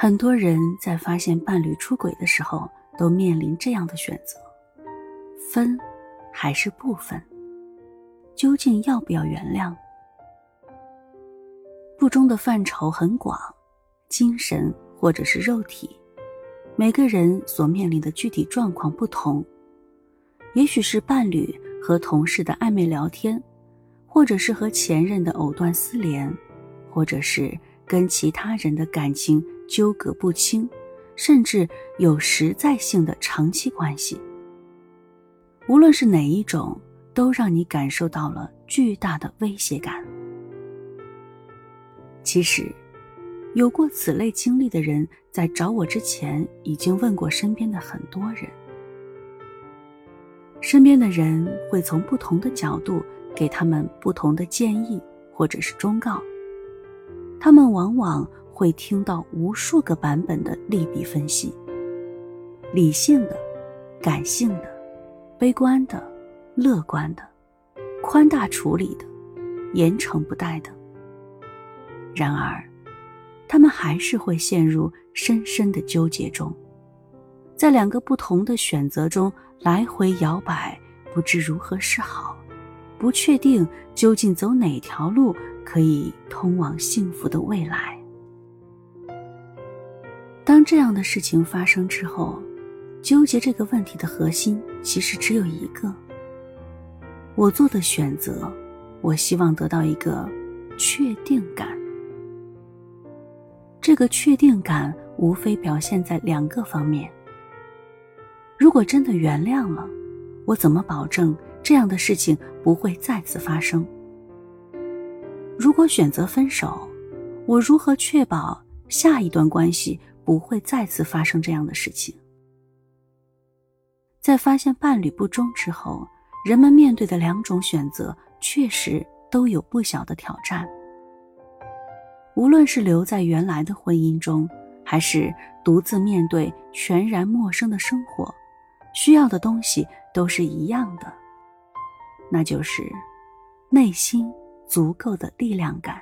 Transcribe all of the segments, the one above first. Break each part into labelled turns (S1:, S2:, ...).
S1: 很多人在发现伴侣出轨的时候，都面临这样的选择：分还是不分？究竟要不要原谅？不忠的范畴很广，精神或者是肉体，每个人所面临的具体状况不同。也许是伴侣和同事的暧昧聊天，或者是和前任的藕断丝连，或者是跟其他人的感情纠葛不清，甚至有实在性的长期关系。无论是哪一种。都让你感受到了巨大的威胁感。其实，有过此类经历的人，在找我之前，已经问过身边的很多人。身边的人会从不同的角度给他们不同的建议或者是忠告，他们往往会听到无数个版本的利弊分析，理性的、感性的、悲观的。乐观的、宽大处理的、严惩不贷的。然而，他们还是会陷入深深的纠结中，在两个不同的选择中来回摇摆，不知如何是好，不确定究竟走哪条路可以通往幸福的未来。当这样的事情发生之后，纠结这个问题的核心其实只有一个。我做的选择，我希望得到一个确定感。这个确定感无非表现在两个方面。如果真的原谅了，我怎么保证这样的事情不会再次发生？如果选择分手，我如何确保下一段关系不会再次发生这样的事情？在发现伴侣不忠之后。人们面对的两种选择，确实都有不小的挑战。无论是留在原来的婚姻中，还是独自面对全然陌生的生活，需要的东西都是一样的，那就是内心足够的力量感。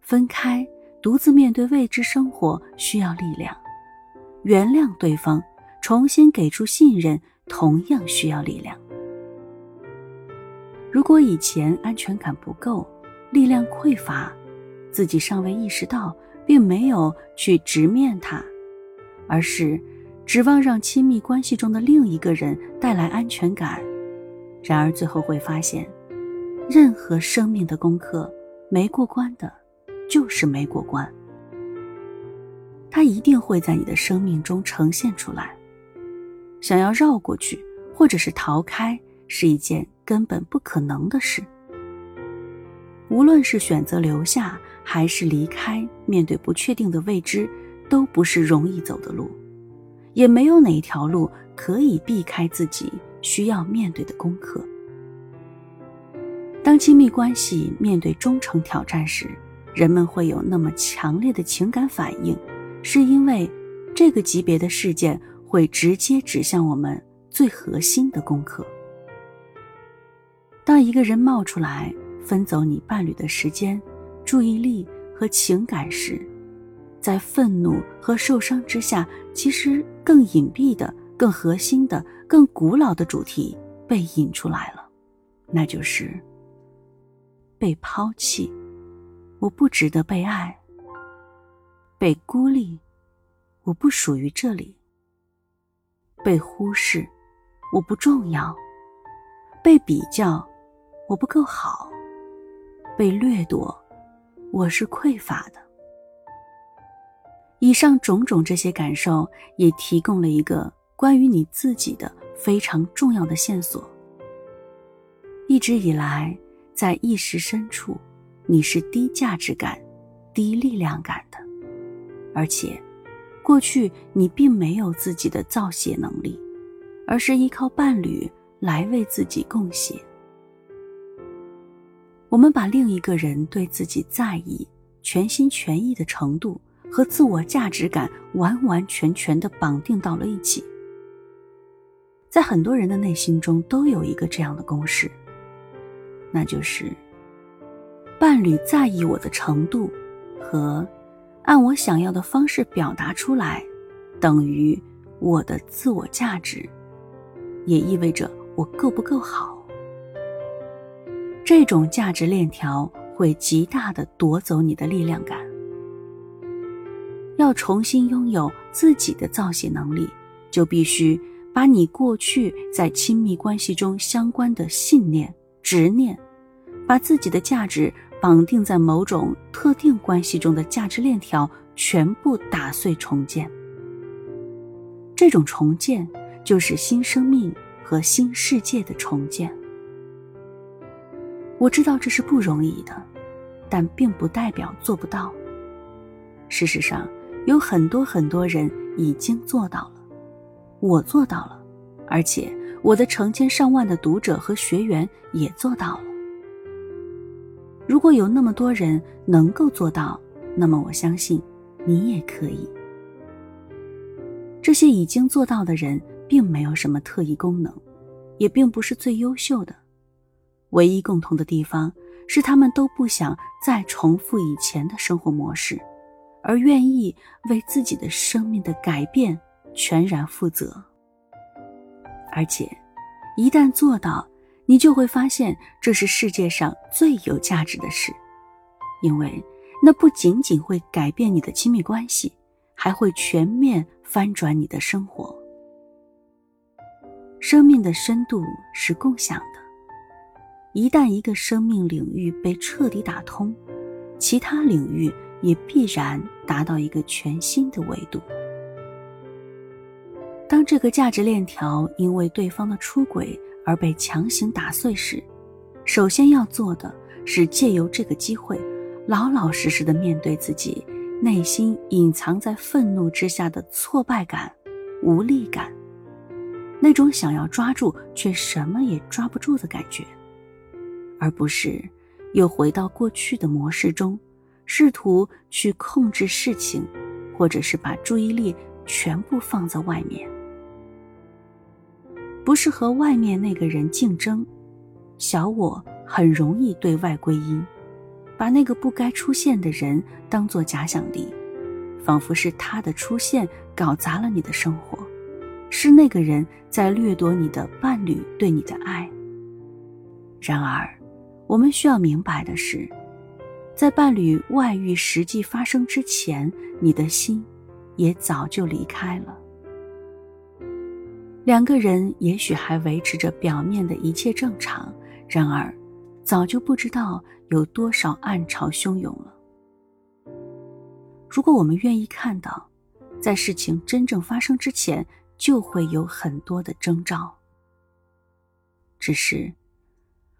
S1: 分开，独自面对未知生活需要力量；原谅对方，重新给出信任。同样需要力量。如果以前安全感不够，力量匮乏，自己尚未意识到，并没有去直面它，而是指望让亲密关系中的另一个人带来安全感，然而最后会发现，任何生命的功课没过关的，就是没过关。它一定会在你的生命中呈现出来。想要绕过去，或者是逃开，是一件根本不可能的事。无论是选择留下，还是离开，面对不确定的未知，都不是容易走的路，也没有哪条路可以避开自己需要面对的功课。当亲密关系面对忠诚挑战时，人们会有那么强烈的情感反应，是因为这个级别的事件。会直接指向我们最核心的功课。当一个人冒出来分走你伴侣的时间、注意力和情感时，在愤怒和受伤之下，其实更隐蔽的、更核心的、更古老的主题被引出来了，那就是被抛弃，我不值得被爱；被孤立，我不属于这里。被忽视，我不重要；被比较，我不够好；被掠夺，我是匮乏的。以上种种这些感受，也提供了一个关于你自己的非常重要的线索。一直以来，在意识深处，你是低价值感、低力量感的，而且。过去你并没有自己的造血能力，而是依靠伴侣来为自己供血。我们把另一个人对自己在意、全心全意的程度和自我价值感完完全全的绑定到了一起。在很多人的内心中都有一个这样的公式，那就是伴侣在意我的程度和。按我想要的方式表达出来，等于我的自我价值，也意味着我够不够好。这种价值链条会极大的夺走你的力量感。要重新拥有自己的造血能力，就必须把你过去在亲密关系中相关的信念、执念，把自己的价值。绑定在某种特定关系中的价值链条全部打碎重建，这种重建就是新生命和新世界的重建。我知道这是不容易的，但并不代表做不到。事实上，有很多很多人已经做到了，我做到了，而且我的成千上万的读者和学员也做到了。如果有那么多人能够做到，那么我相信你也可以。这些已经做到的人，并没有什么特异功能，也并不是最优秀的。唯一共同的地方是，他们都不想再重复以前的生活模式，而愿意为自己的生命的改变全然负责。而且，一旦做到，你就会发现，这是世界上最有价值的事，因为那不仅仅会改变你的亲密关系，还会全面翻转你的生活。生命的深度是共享的，一旦一个生命领域被彻底打通，其他领域也必然达到一个全新的维度。当这个价值链条因为对方的出轨，而被强行打碎时，首先要做的是借由这个机会，老老实实的面对自己内心隐藏在愤怒之下的挫败感、无力感，那种想要抓住却什么也抓不住的感觉，而不是又回到过去的模式中，试图去控制事情，或者是把注意力全部放在外面。不是和外面那个人竞争，小我很容易对外归因，把那个不该出现的人当做假想敌，仿佛是他的出现搞砸了你的生活，是那个人在掠夺你的伴侣对你的爱。然而，我们需要明白的是，在伴侣外遇实际发生之前，你的心也早就离开了。两个人也许还维持着表面的一切正常，然而，早就不知道有多少暗潮汹涌了。如果我们愿意看到，在事情真正发生之前，就会有很多的征兆。只是，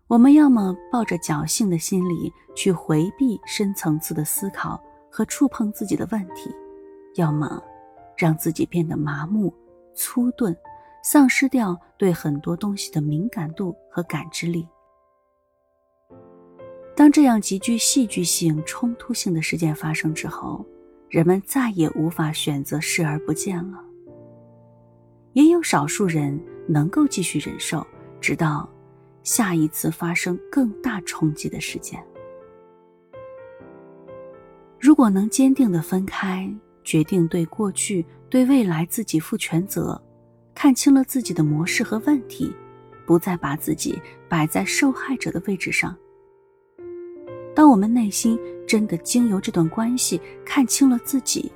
S1: 我们要么抱着侥幸的心理去回避深层次的思考和触碰自己的问题，要么让自己变得麻木、粗钝。丧失掉对很多东西的敏感度和感知力。当这样极具戏剧性、冲突性的事件发生之后，人们再也无法选择视而不见了。也有少数人能够继续忍受，直到下一次发生更大冲击的事件。如果能坚定的分开，决定对过去、对未来自己负全责。看清了自己的模式和问题，不再把自己摆在受害者的位置上。当我们内心真的经由这段关系看清了自己，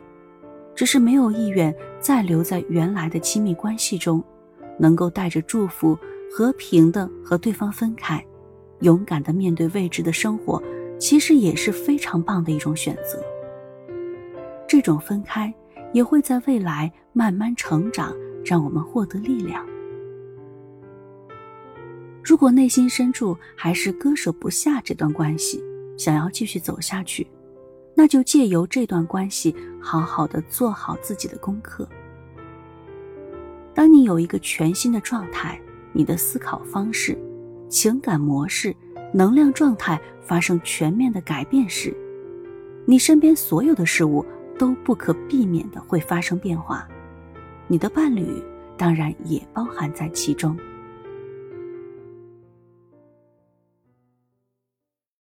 S1: 只是没有意愿再留在原来的亲密关系中，能够带着祝福和平的和对方分开，勇敢的面对未知的生活，其实也是非常棒的一种选择。这种分开也会在未来慢慢成长。让我们获得力量。如果内心深处还是割舍不下这段关系，想要继续走下去，那就借由这段关系，好好的做好自己的功课。当你有一个全新的状态，你的思考方式、情感模式、能量状态发生全面的改变时，你身边所有的事物都不可避免的会发生变化。你的伴侣当然也包含在其中。